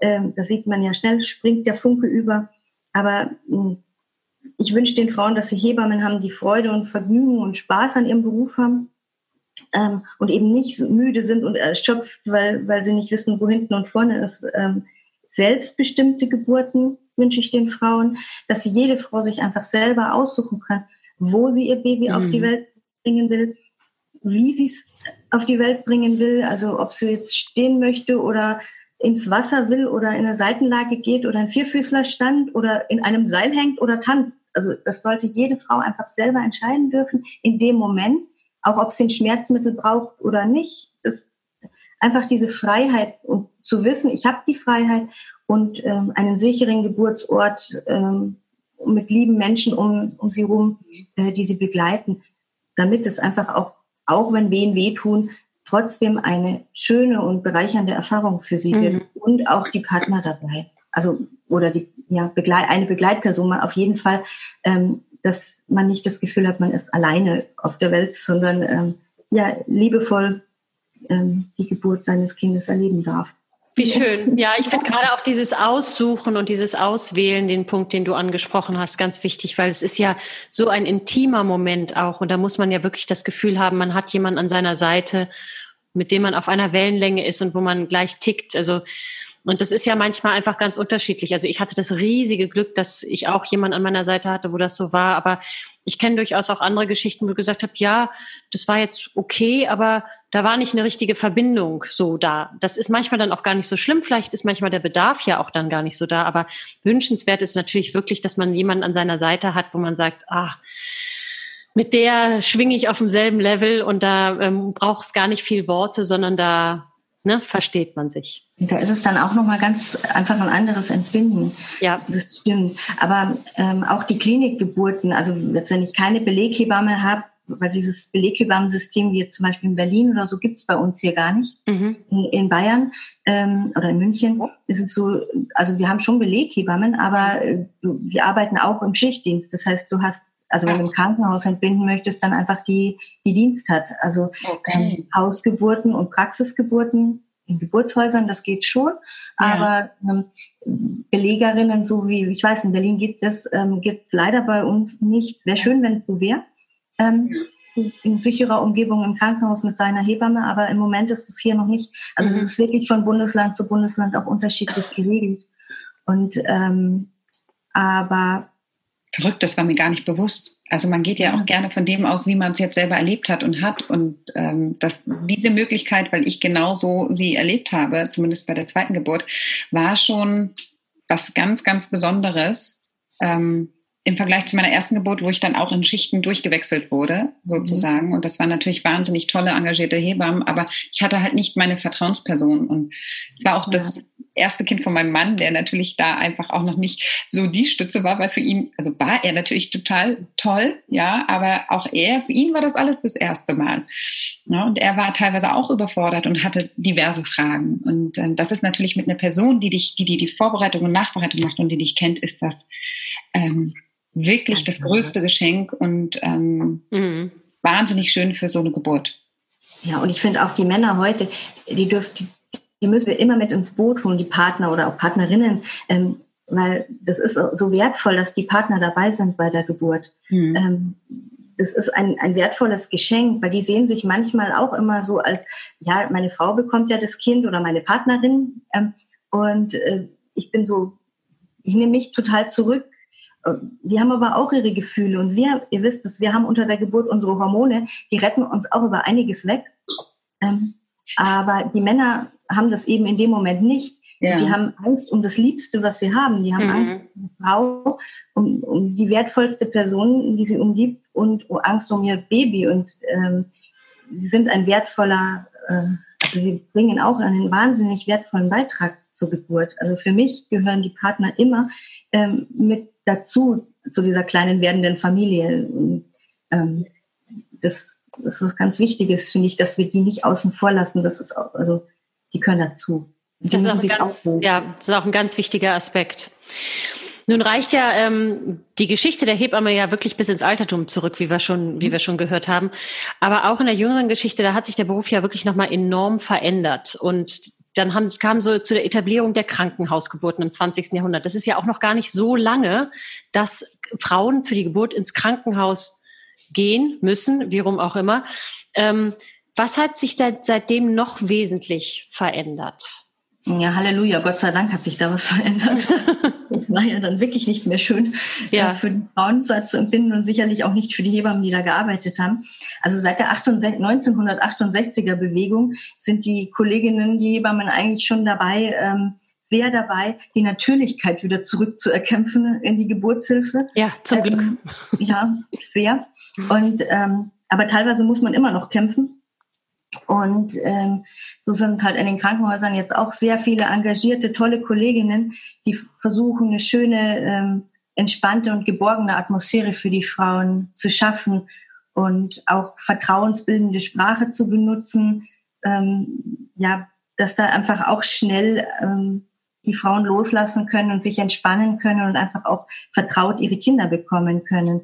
ähm, da sieht man ja schnell, springt der Funke über. Aber hm, ich wünsche den Frauen, dass sie Hebammen haben, die Freude und Vergnügen und Spaß an ihrem Beruf haben ähm, und eben nicht müde sind und erschöpft, weil, weil sie nicht wissen, wo hinten und vorne ist. Ähm, selbstbestimmte Geburten wünsche ich den Frauen, dass jede Frau sich einfach selber aussuchen kann, wo sie ihr Baby mhm. auf die mhm. Welt bringen will, wie sie es auf die Welt bringen will, also ob sie jetzt stehen möchte oder ins Wasser will oder in eine Seitenlage geht oder ein Vierfüßler stand oder in einem Seil hängt oder tanzt. Also das sollte jede Frau einfach selber entscheiden dürfen in dem Moment, auch ob sie ein Schmerzmittel braucht oder nicht. Das einfach diese Freiheit und zu wissen, ich habe die Freiheit und ähm, einen sicheren Geburtsort ähm, mit lieben Menschen um, um sie herum, äh, die sie begleiten, damit es einfach auch, auch wenn Wehen wehtun, trotzdem eine schöne und bereichernde Erfahrung für sie mhm. wird und auch die Partner dabei. Also oder die ja Begleit, eine Begleitperson auf jeden Fall, ähm, dass man nicht das Gefühl hat, man ist alleine auf der Welt, sondern ähm, ja liebevoll ähm, die Geburt seines Kindes erleben darf. Wie schön. Ja, ich finde gerade auch dieses Aussuchen und dieses Auswählen, den Punkt, den du angesprochen hast, ganz wichtig, weil es ist ja so ein intimer Moment auch. Und da muss man ja wirklich das Gefühl haben, man hat jemanden an seiner Seite, mit dem man auf einer Wellenlänge ist und wo man gleich tickt. Also und das ist ja manchmal einfach ganz unterschiedlich. Also ich hatte das riesige Glück, dass ich auch jemanden an meiner Seite hatte, wo das so war. Aber ich kenne durchaus auch andere Geschichten, wo ich gesagt habe, ja, das war jetzt okay, aber da war nicht eine richtige Verbindung so da. Das ist manchmal dann auch gar nicht so schlimm. Vielleicht ist manchmal der Bedarf ja auch dann gar nicht so da. Aber wünschenswert ist natürlich wirklich, dass man jemanden an seiner Seite hat, wo man sagt, ah, mit der schwinge ich auf demselben Level und da ähm, braucht es gar nicht viel Worte, sondern da ne, versteht man sich. Da ist es dann auch nochmal ganz einfach ein anderes Empfinden. Ja. Das stimmt. Aber ähm, auch die Klinikgeburten, also jetzt wenn ich keine Beleghebamme habe, weil dieses Beleghebammensystem wie zum Beispiel in Berlin oder so gibt's bei uns hier gar nicht. Mhm. In, in, Bayern ähm, oder in München ist es so, also wir haben schon Beleghebammen, aber äh, wir arbeiten auch im Schichtdienst. Das heißt, du hast also wenn du im Krankenhaus entbinden möchtest, dann einfach die, die Dienst hat. Also okay. ähm, Hausgeburten und Praxisgeburten in Geburtshäusern, das geht schon. Ja. Aber ähm, Belegerinnen, so wie, ich weiß, in Berlin gibt es, ähm, gibt es leider bei uns nicht. Wäre schön, wenn es so wäre. Ähm, in sicherer Umgebung im Krankenhaus mit seiner Hebamme, aber im Moment ist es hier noch nicht. Also es mhm. ist wirklich von Bundesland zu Bundesland auch unterschiedlich geregelt. Und ähm, aber Verrückt, das war mir gar nicht bewusst. Also man geht ja auch gerne von dem aus, wie man es jetzt selber erlebt hat und hat. Und ähm, dass diese Möglichkeit, weil ich genauso sie erlebt habe, zumindest bei der zweiten Geburt, war schon was ganz, ganz Besonderes. Ähm, im Vergleich zu meiner ersten Geburt, wo ich dann auch in Schichten durchgewechselt wurde, sozusagen. Mhm. Und das waren natürlich wahnsinnig tolle, engagierte Hebammen, aber ich hatte halt nicht meine Vertrauensperson. Und es war auch ja. das erste Kind von meinem Mann, der natürlich da einfach auch noch nicht so die Stütze war, weil für ihn, also war er natürlich total toll, ja, aber auch er, für ihn war das alles das erste Mal. Ja, und er war teilweise auch überfordert und hatte diverse Fragen. Und äh, das ist natürlich mit einer Person, die dich, die, die die Vorbereitung und Nachbereitung macht und die dich kennt, ist das ähm, wirklich das größte Geschenk und ähm, mhm. wahnsinnig schön für so eine Geburt. Ja, und ich finde auch die Männer heute, die dürfen, die müssen wir immer mit ins Boot holen, die Partner oder auch Partnerinnen, ähm, weil das ist so wertvoll, dass die Partner dabei sind bei der Geburt. Mhm. Ähm, das ist ein, ein wertvolles Geschenk, weil die sehen sich manchmal auch immer so als, ja, meine Frau bekommt ja das Kind oder meine Partnerin ähm, und äh, ich bin so, ich nehme mich total zurück die haben aber auch ihre Gefühle und wir, ihr wisst es, wir haben unter der Geburt unsere Hormone, die retten uns auch über einiges weg. Ähm, aber die Männer haben das eben in dem Moment nicht. Ja. Die haben Angst um das Liebste, was sie haben. Die haben mhm. Angst um die Frau, um, um die wertvollste Person, die sie umgibt und Angst um ihr Baby. Und ähm, sie sind ein wertvoller, äh, also sie bringen auch einen wahnsinnig wertvollen Beitrag zur Geburt. Also für mich gehören die Partner immer ähm, mit dazu, zu dieser kleinen werdenden Familie. Und, ähm, das, das ist was ganz Wichtiges, finde ich, dass wir die nicht außen vor lassen. Das ist auch, also die können dazu. Die das, ist auch ganz, ja, das ist auch ein ganz wichtiger Aspekt. Nun reicht ja ähm, die Geschichte der Hebamme ja wirklich bis ins Altertum zurück, wie wir schon, wie wir schon gehört haben. Aber auch in der jüngeren Geschichte, da hat sich der Beruf ja wirklich nochmal enorm verändert. Und dann haben, kam so zu der Etablierung der Krankenhausgeburten im 20. Jahrhundert. Das ist ja auch noch gar nicht so lange, dass Frauen für die Geburt ins Krankenhaus gehen müssen, wie rum auch immer. Ähm, was hat sich da seitdem noch wesentlich verändert? Ja, Halleluja, Gott sei Dank hat sich da was verändert. das war ja dann wirklich nicht mehr schön ja. äh, für die Frauen zu empfinden und sicherlich auch nicht für die Hebammen, die da gearbeitet haben. Also seit der 1968er Bewegung sind die Kolleginnen, die Hebammen eigentlich schon dabei, ähm, sehr dabei, die Natürlichkeit wieder zurückzuerkämpfen in die Geburtshilfe. Ja, zum Glück. Ähm, ja, sehr. Und ähm, aber teilweise muss man immer noch kämpfen. Und ähm, so sind halt in den Krankenhäusern jetzt auch sehr viele engagierte, tolle Kolleginnen, die versuchen, eine schöne, ähm, entspannte und geborgene Atmosphäre für die Frauen zu schaffen und auch vertrauensbildende Sprache zu benutzen. Ähm, ja, dass da einfach auch schnell ähm, die Frauen loslassen können und sich entspannen können und einfach auch vertraut ihre Kinder bekommen können.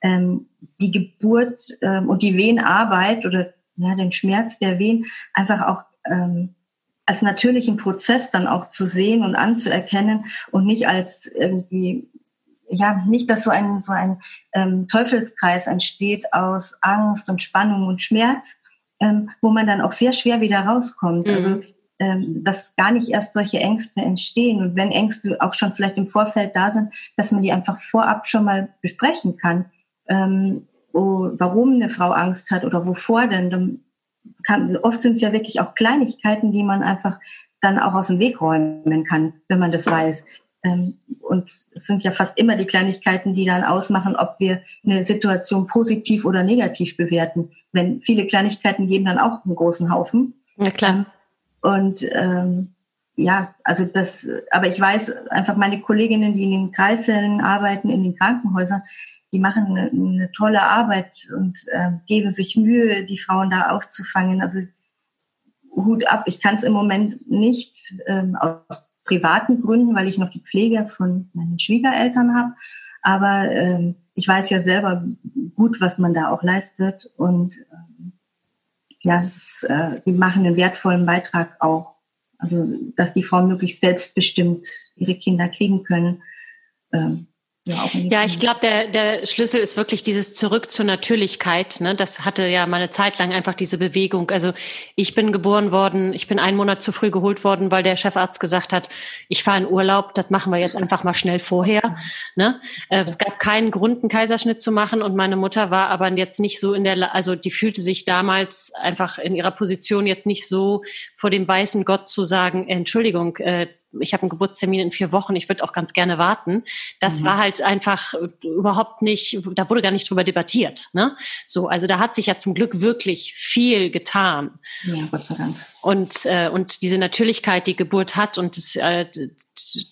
Ähm, die Geburt ähm, und die Wehenarbeit oder ja, den Schmerz der Wehen einfach auch ähm, als natürlichen Prozess dann auch zu sehen und anzuerkennen und nicht als irgendwie, ja, nicht, dass so ein, so ein ähm, Teufelskreis entsteht aus Angst und Spannung und Schmerz, ähm, wo man dann auch sehr schwer wieder rauskommt. Also, mhm. Also, dass gar nicht erst solche Ängste entstehen und wenn Ängste auch schon vielleicht im Vorfeld da sind, dass man die einfach vorab schon mal besprechen kann. Ähm, wo, warum eine Frau Angst hat oder wovor denn. Dann kann, oft sind es ja wirklich auch Kleinigkeiten, die man einfach dann auch aus dem Weg räumen kann, wenn man das weiß. Ähm, und es sind ja fast immer die Kleinigkeiten, die dann ausmachen, ob wir eine Situation positiv oder negativ bewerten. Wenn viele Kleinigkeiten geben dann auch einen großen Haufen. Ja, klar. Und ähm, ja, also das, aber ich weiß einfach meine Kolleginnen, die in den Kreissälen arbeiten, in den Krankenhäusern, die machen eine, eine tolle Arbeit und äh, geben sich Mühe, die Frauen da aufzufangen. Also Hut ab. Ich kann es im Moment nicht ähm, aus privaten Gründen, weil ich noch die Pflege von meinen Schwiegereltern habe. Aber ähm, ich weiß ja selber gut, was man da auch leistet. Und ähm, ja, es, äh, die machen einen wertvollen Beitrag auch. Also, dass die Frauen möglichst selbstbestimmt ihre Kinder kriegen können. Ähm, ja, ja, ich glaube, der, der Schlüssel ist wirklich dieses Zurück zur Natürlichkeit. Ne? Das hatte ja mal eine Zeit lang einfach diese Bewegung. Also ich bin geboren worden, ich bin einen Monat zu früh geholt worden, weil der Chefarzt gesagt hat, ich fahre in Urlaub, das machen wir jetzt einfach mal schnell vorher. Ne? Äh, es gab keinen Grund, einen Kaiserschnitt zu machen und meine Mutter war aber jetzt nicht so in der, also die fühlte sich damals einfach in ihrer Position jetzt nicht so vor dem weißen Gott zu sagen, Entschuldigung, äh, ich habe einen Geburtstermin in vier Wochen, ich würde auch ganz gerne warten. Das mhm. war halt einfach überhaupt nicht, da wurde gar nicht drüber debattiert. Ne? So, also da hat sich ja zum Glück wirklich viel getan. Ja, Gott sei Dank. Und, äh, und diese Natürlichkeit, die Geburt hat und das, äh,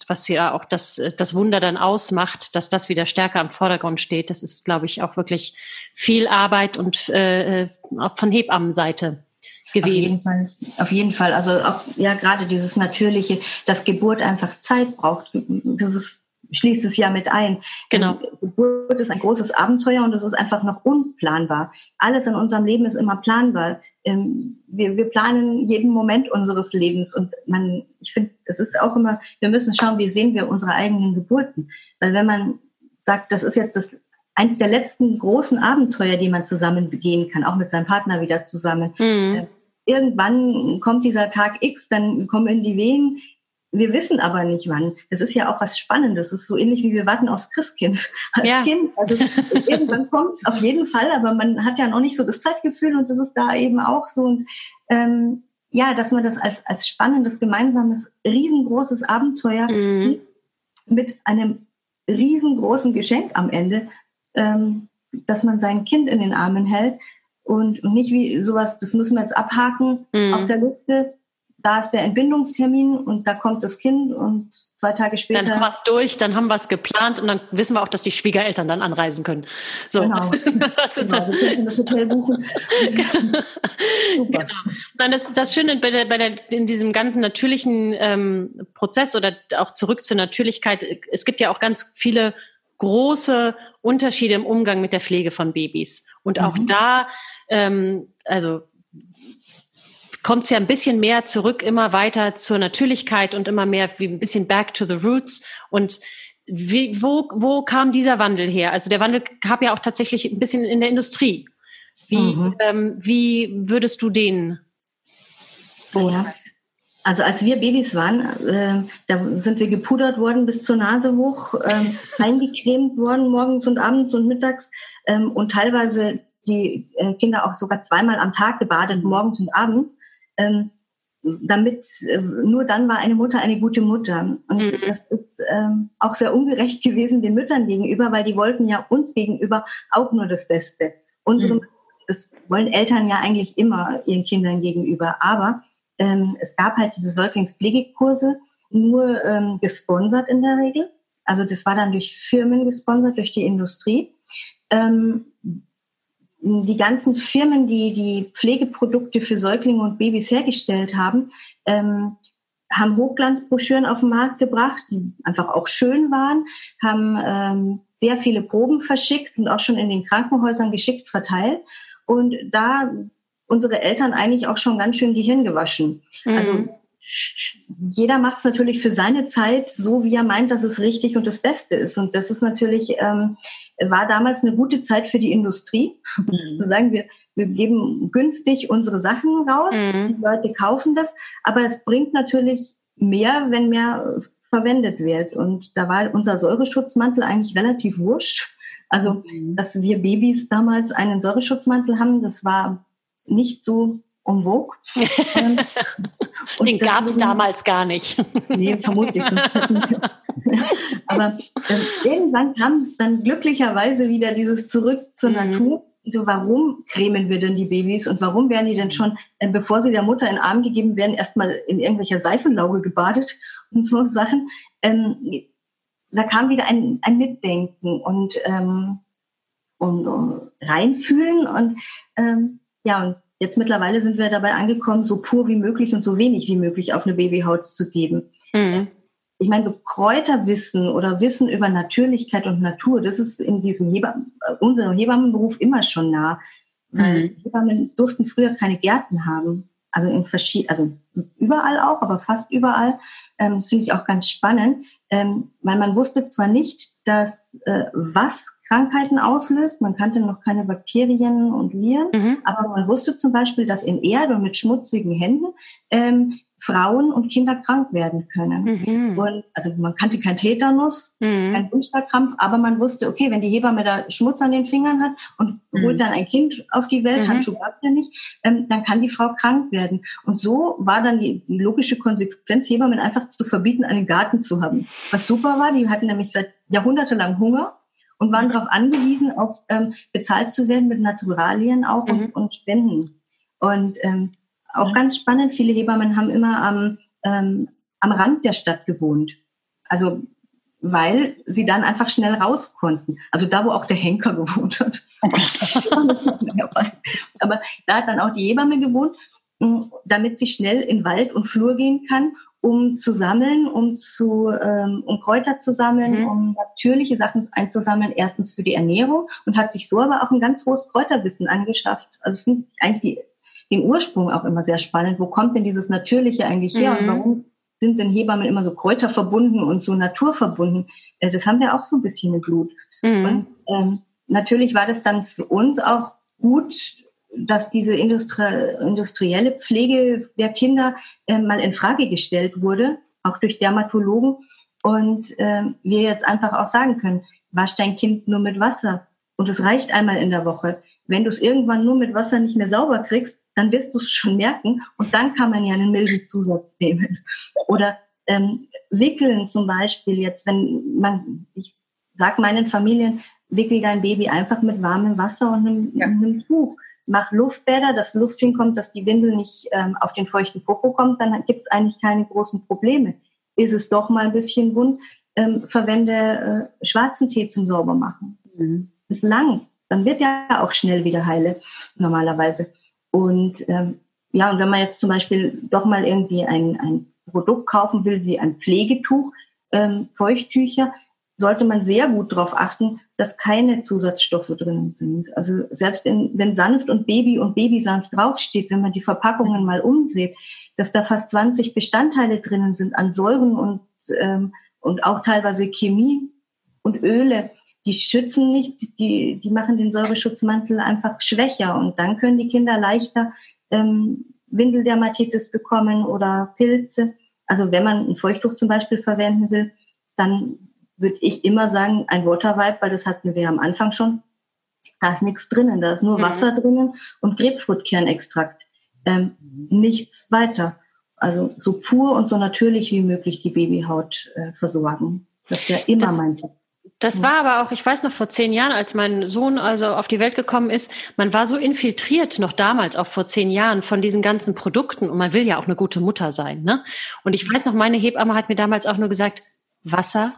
was ja auch das, das Wunder dann ausmacht, dass das wieder stärker im Vordergrund steht, das ist, glaube ich, auch wirklich viel Arbeit und äh, auch von Hebammenseite gewesen. Auf jeden Fall. Auf jeden Fall. Also auch, ja, gerade dieses Natürliche, dass Geburt einfach Zeit braucht. Das ist, schließt es ja mit ein. Genau. Geburt ist ein großes Abenteuer und es ist einfach noch unplanbar. Alles in unserem Leben ist immer planbar. Ähm, wir, wir planen jeden Moment unseres Lebens und man, ich finde, es ist auch immer, wir müssen schauen, wie sehen wir unsere eigenen Geburten. Weil wenn man sagt, das ist jetzt das eins der letzten großen Abenteuer, die man zusammen begehen kann, auch mit seinem Partner wieder zusammen. Mhm irgendwann kommt dieser Tag X, dann kommen die Wehen. Wir wissen aber nicht wann. Das ist ja auch was Spannendes. Das ist so ähnlich wie wir warten aufs Christkind als ja. Kind. Also irgendwann kommt es auf jeden Fall, aber man hat ja noch nicht so das Zeitgefühl und das ist da eben auch so. Und, ähm, ja, dass man das als, als spannendes, gemeinsames, riesengroßes Abenteuer mhm. sieht, mit einem riesengroßen Geschenk am Ende, ähm, dass man sein Kind in den Armen hält, und, und nicht wie sowas, das müssen wir jetzt abhaken mhm. auf der Liste. Da ist der Entbindungstermin und da kommt das Kind und zwei Tage später. Dann haben wir es durch, dann haben wir es geplant und dann wissen wir auch, dass die Schwiegereltern dann anreisen können. So. Genau. das ist genau. Wir können das Hotel buchen. Super. Genau. Dann das, das Schöne bei der, bei der, in diesem ganzen natürlichen ähm, Prozess oder auch zurück zur Natürlichkeit, es gibt ja auch ganz viele große Unterschiede im Umgang mit der Pflege von Babys. Und auch mhm. da, ähm, also kommt es ja ein bisschen mehr zurück, immer weiter zur Natürlichkeit und immer mehr wie ein bisschen back to the roots. Und wie, wo, wo kam dieser Wandel her? Also der Wandel gab ja auch tatsächlich ein bisschen in der Industrie. Wie, mhm. ähm, wie würdest du den? Ja. Also als wir Babys waren, äh, da sind wir gepudert worden bis zur Nase hoch, äh, eingecremt worden morgens und abends und mittags ähm, und teilweise die äh, Kinder auch sogar zweimal am Tag gebadet, morgens und abends. Ähm, damit äh, nur dann war eine Mutter eine gute Mutter. Und mhm. das ist ähm, auch sehr ungerecht gewesen den Müttern gegenüber, weil die wollten ja uns gegenüber auch nur das Beste. Unsere, mhm. das wollen Eltern ja eigentlich immer ihren Kindern gegenüber. Aber ähm, es gab halt diese Säuglingspflegekurse nur ähm, gesponsert in der Regel. Also das war dann durch Firmen gesponsert, durch die Industrie. Ähm, die ganzen Firmen, die die Pflegeprodukte für Säuglinge und Babys hergestellt haben, ähm, haben Hochglanzbroschüren auf den Markt gebracht, die einfach auch schön waren, haben ähm, sehr viele Proben verschickt und auch schon in den Krankenhäusern geschickt verteilt. Und da unsere Eltern eigentlich auch schon ganz schön Gehirn gewaschen. Mhm. Also jeder macht es natürlich für seine Zeit so, wie er meint, dass es richtig und das Beste ist. Und das ist natürlich, ähm, war damals eine gute Zeit für die Industrie. Mhm. Zu sagen, wir, wir geben günstig unsere Sachen raus, mhm. die Leute kaufen das, aber es bringt natürlich mehr, wenn mehr verwendet wird. Und da war unser Säureschutzmantel eigentlich relativ wurscht. Also, mhm. dass wir Babys damals einen Säureschutzmantel haben, das war nicht so en vogue. Den gab es damals gar nicht. nee, vermutlich. Aber äh, irgendwann kam dann glücklicherweise wieder dieses Zurück zur mhm. Natur. So, warum cremen wir denn die Babys und warum werden die denn schon, äh, bevor sie der Mutter in den Arm gegeben werden, erstmal in irgendwelcher Seifenlauge gebadet und so Sachen? Ähm, da kam wieder ein, ein Mitdenken und, ähm, und, und reinfühlen und ähm, ja, und Jetzt mittlerweile sind wir dabei angekommen, so pur wie möglich und so wenig wie möglich auf eine Babyhaut zu geben. Mhm. Ich meine, so Kräuterwissen oder Wissen über Natürlichkeit und Natur, das ist in diesem Hebam äh, unserem Hebammenberuf immer schon nah. Mhm. Hebammen durften früher keine Gärten haben. Also in verschiedenen, also überall auch, aber fast überall. Ähm, das finde ich auch ganz spannend, ähm, weil man wusste zwar nicht, dass äh, was Krankheiten auslöst. Man kannte noch keine Bakterien und Viren, mhm. aber man wusste zum Beispiel, dass in Erde mit schmutzigen Händen ähm, Frauen und Kinder krank werden können. Mhm. Und, also man kannte kein Tetanus, mhm. kein Wunschkrampf, aber man wusste, okay, wenn die Hebamme da Schmutz an den Fingern hat und mhm. holt dann ein Kind auf die Welt, mhm. Handschuh gab ja nicht, ähm, dann kann die Frau krank werden. Und so war dann die logische Konsequenz, Hebammen einfach zu verbieten, einen Garten zu haben. Was super war, die hatten nämlich seit jahrhundertelang Hunger und waren darauf angewiesen, auf ähm, bezahlt zu werden mit Naturalien auch mhm. und, und, Spenden. Und ähm, auch ja. ganz spannend, viele Hebammen haben immer am, ähm, am Rand der Stadt gewohnt. Also weil sie dann einfach schnell raus konnten. Also da, wo auch der Henker gewohnt hat. Aber da hat dann auch die Hebamme gewohnt, damit sie schnell in Wald und Flur gehen kann um zu sammeln, um zu ähm, um Kräuter zu sammeln, mhm. um natürliche Sachen einzusammeln, erstens für die Ernährung und hat sich so aber auch ein ganz hohes Kräuterwissen angeschafft. Also ich finde eigentlich die, den Ursprung auch immer sehr spannend. Wo kommt denn dieses Natürliche eigentlich her mhm. und warum sind denn Hebammen immer so kräuterverbunden und so naturverbunden? Äh, das haben wir auch so ein bisschen im Blut. Mhm. Und ähm, natürlich war das dann für uns auch gut, dass diese Industrie, industrielle Pflege der Kinder äh, mal in Frage gestellt wurde, auch durch Dermatologen. Und äh, wir jetzt einfach auch sagen können, wasch dein Kind nur mit Wasser. Und es reicht einmal in der Woche. Wenn du es irgendwann nur mit Wasser nicht mehr sauber kriegst, dann wirst du es schon merken. Und dann kann man ja einen milden Zusatz nehmen. Oder ähm, wickeln zum Beispiel jetzt, wenn man, ich sag meinen Familien, wickel dein Baby einfach mit warmem Wasser und einem, ja. einem Tuch mach Luftbäder, dass Luft hinkommt, dass die Windel nicht ähm, auf den feuchten Popo kommt, dann gibt es eigentlich keine großen Probleme. Ist es doch mal ein bisschen wund, ähm, verwende äh, schwarzen Tee zum Saubermachen. Mhm. Ist lang, dann wird ja auch schnell wieder heile, normalerweise. Und ähm, ja, und wenn man jetzt zum Beispiel doch mal irgendwie ein, ein Produkt kaufen will, wie ein Pflegetuch, ähm, Feuchttücher, sollte man sehr gut darauf achten, dass keine Zusatzstoffe drin sind. Also selbst in, wenn sanft und Baby und Baby sanft draufsteht, wenn man die Verpackungen mal umdreht, dass da fast 20 Bestandteile drinnen sind an Säuren und, ähm, und auch teilweise Chemie und Öle, die schützen nicht, die, die machen den Säureschutzmantel einfach schwächer und dann können die Kinder leichter ähm, Windeldermatitis bekommen oder Pilze. Also wenn man ein Feuchttuch zum Beispiel verwenden will, dann würde ich immer sagen, ein Waterwipe, weil das hatten wir am Anfang schon. Da ist nichts drinnen, da ist nur mhm. Wasser drinnen und Grapefruitkernextrakt. Ähm, nichts weiter. Also so pur und so natürlich wie möglich die Babyhaut äh, versorgen. Das wäre immer das, mein Tipp. Das war aber auch, ich weiß noch vor zehn Jahren, als mein Sohn also auf die Welt gekommen ist, man war so infiltriert, noch damals, auch vor zehn Jahren, von diesen ganzen Produkten und man will ja auch eine gute Mutter sein. Ne? Und ich weiß noch, meine Hebamme hat mir damals auch nur gesagt, Wasser,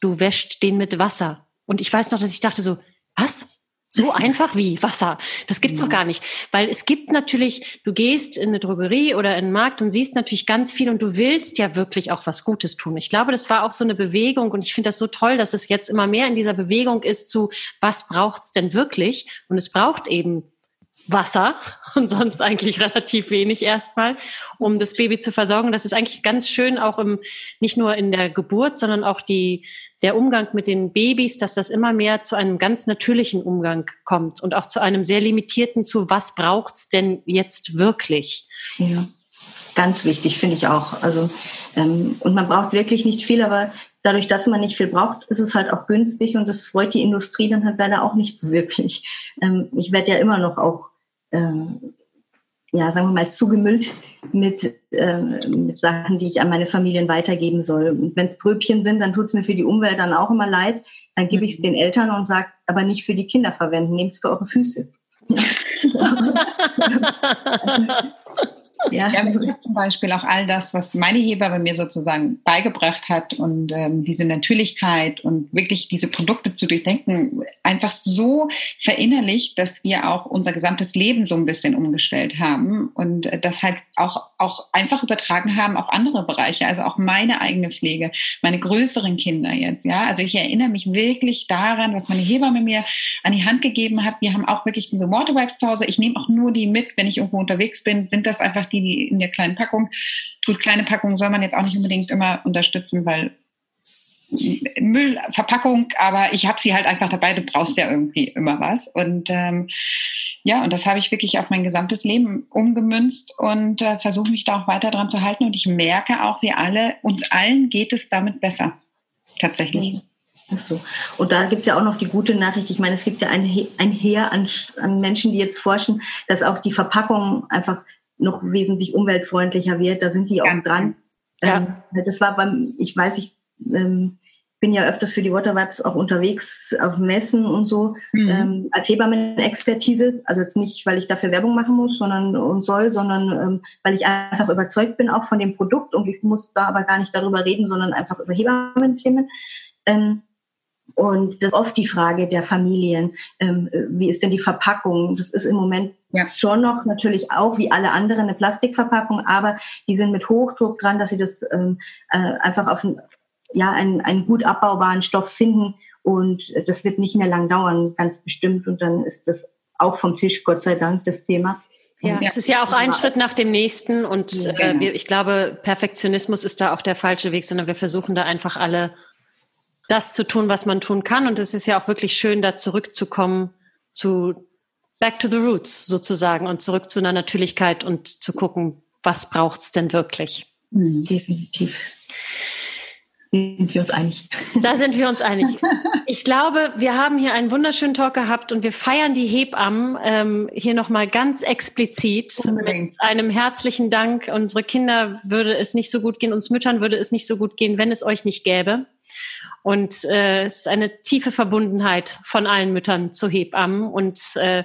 du wäscht den mit Wasser. Und ich weiß noch, dass ich dachte so, was? So einfach wie Wasser. Das gibt's doch gar nicht. Weil es gibt natürlich, du gehst in eine Drogerie oder in den Markt und siehst natürlich ganz viel und du willst ja wirklich auch was Gutes tun. Ich glaube, das war auch so eine Bewegung und ich finde das so toll, dass es jetzt immer mehr in dieser Bewegung ist zu, was braucht's denn wirklich? Und es braucht eben Wasser und sonst eigentlich relativ wenig erstmal, um das Baby zu versorgen. Das ist eigentlich ganz schön auch im, nicht nur in der Geburt, sondern auch die, der Umgang mit den Babys, dass das immer mehr zu einem ganz natürlichen Umgang kommt und auch zu einem sehr limitierten zu, was braucht's denn jetzt wirklich? Ja, ganz wichtig finde ich auch. Also, ähm, und man braucht wirklich nicht viel, aber dadurch, dass man nicht viel braucht, ist es halt auch günstig und das freut die Industrie dann halt leider auch nicht so wirklich. Ähm, ich werde ja immer noch auch ähm, ja, sagen wir mal, zugemüllt mit, äh, mit Sachen, die ich an meine Familien weitergeben soll. Und wenn es Pröbchen sind, dann tut es mir für die Umwelt dann auch immer leid. Dann gebe ich es den Eltern und sage, aber nicht für die Kinder verwenden, nehmt es für eure Füße. Ja. ja, ich habe zum Beispiel auch all das, was meine Hebamme mir sozusagen beigebracht hat und ähm, diese Natürlichkeit und wirklich diese Produkte zu durchdenken, einfach so verinnerlicht, dass wir auch unser gesamtes Leben so ein bisschen umgestellt haben und äh, das halt auch, auch einfach übertragen haben auf andere Bereiche, also auch meine eigene Pflege, meine größeren Kinder jetzt, ja. Also ich erinnere mich wirklich daran, was meine Hebamme mir an die Hand gegeben hat. Wir haben auch wirklich diese Waterwipes zu Hause. Ich nehme auch nur die mit, wenn ich irgendwo unterwegs bin, sind das einfach die in der kleinen Packung. Gut, kleine Packungen soll man jetzt auch nicht unbedingt immer unterstützen, weil Müllverpackung, aber ich habe sie halt einfach dabei. Du brauchst ja irgendwie immer was. Und ähm, ja, und das habe ich wirklich auf mein gesamtes Leben umgemünzt und äh, versuche mich da auch weiter dran zu halten. Und ich merke auch, wir alle, uns allen geht es damit besser. Tatsächlich. Ach so. Und da gibt es ja auch noch die gute Nachricht. Ich meine, es gibt ja ein, ein Heer an, an Menschen, die jetzt forschen, dass auch die Verpackung einfach noch wesentlich umweltfreundlicher wird. Da sind die auch ja. dran. Ja. Ähm, das war beim, ich weiß, ich ähm, bin ja öfters für die Watervibes auch unterwegs auf Messen und so mhm. ähm, als Hebammen-Expertise. Also jetzt nicht, weil ich dafür Werbung machen muss, sondern und soll, sondern ähm, weil ich einfach überzeugt bin auch von dem Produkt und ich muss da aber gar nicht darüber reden, sondern einfach über Hebammen-Themen. Ähm, und das ist oft die Frage der Familien, ähm, wie ist denn die Verpackung? Das ist im Moment ja. schon noch natürlich auch wie alle anderen eine Plastikverpackung, aber die sind mit Hochdruck dran, dass sie das ähm, äh, einfach auf ja, einen, einen gut abbaubaren Stoff finden und das wird nicht mehr lang dauern, ganz bestimmt. Und dann ist das auch vom Tisch, Gott sei Dank, das Thema. Ja, es ist ja auch ein Schritt nach dem nächsten und ja, genau. äh, wir, ich glaube, Perfektionismus ist da auch der falsche Weg, sondern wir versuchen da einfach alle das zu tun, was man tun kann. Und es ist ja auch wirklich schön, da zurückzukommen zu back to the roots sozusagen und zurück zu einer Natürlichkeit und zu gucken, was braucht es denn wirklich. Mhm, definitiv. Sind wir uns einig? Da sind wir uns einig. Ich glaube, wir haben hier einen wunderschönen Talk gehabt und wir feiern die Hebammen ähm, hier nochmal ganz explizit Unbedingt. mit einem herzlichen Dank. Unsere Kinder würde es nicht so gut gehen, uns Müttern würde es nicht so gut gehen, wenn es euch nicht gäbe. Und äh, es ist eine tiefe Verbundenheit von allen Müttern zu Hebammen. Und äh,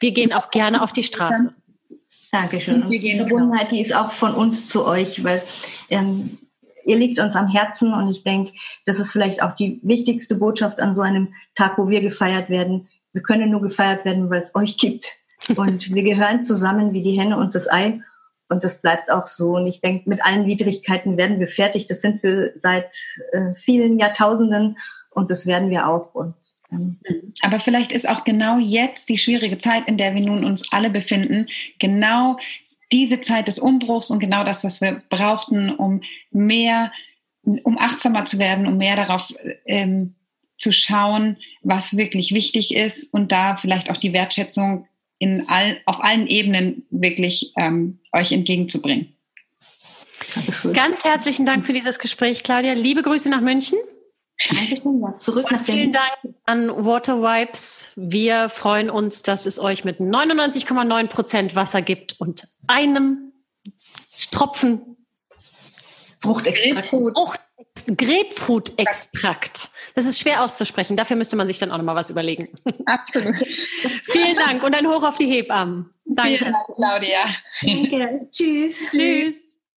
wir gehen auch gerne auf die Straße. Dankeschön. Und die Verbundenheit, die ist auch von uns zu euch, weil ähm, ihr liegt uns am Herzen und ich denke, das ist vielleicht auch die wichtigste Botschaft an so einem Tag, wo wir gefeiert werden. Wir können nur gefeiert werden, weil es euch gibt. Und wir gehören zusammen wie die Henne und das Ei. Und das bleibt auch so. Und ich denke, mit allen Widrigkeiten werden wir fertig. Das sind wir seit äh, vielen Jahrtausenden. und das werden wir auch. Und, ähm, Aber vielleicht ist auch genau jetzt die schwierige Zeit, in der wir nun uns alle befinden, genau diese Zeit des Umbruchs und genau das, was wir brauchten, um mehr, um achtsamer zu werden, um mehr darauf ähm, zu schauen, was wirklich wichtig ist und da vielleicht auch die Wertschätzung in all, auf allen Ebenen wirklich ähm, euch entgegenzubringen. Ganz herzlichen Dank für dieses Gespräch, Claudia. Liebe Grüße nach München. Dankeschön. Ja, zurück nach vielen Dank an Water Wipes. Wir freuen uns, dass es euch mit 99,9 Prozent Wasser gibt und einem Tropfen Fruchtextrakt. Frucht, Grapefruit-Extrakt. Das ist schwer auszusprechen. Dafür müsste man sich dann auch noch mal was überlegen. Absolut. Vielen Dank und ein Hoch auf die Hebammen. Danke. Vielen Dank, Claudia. Danke. Tschüss. Tschüss.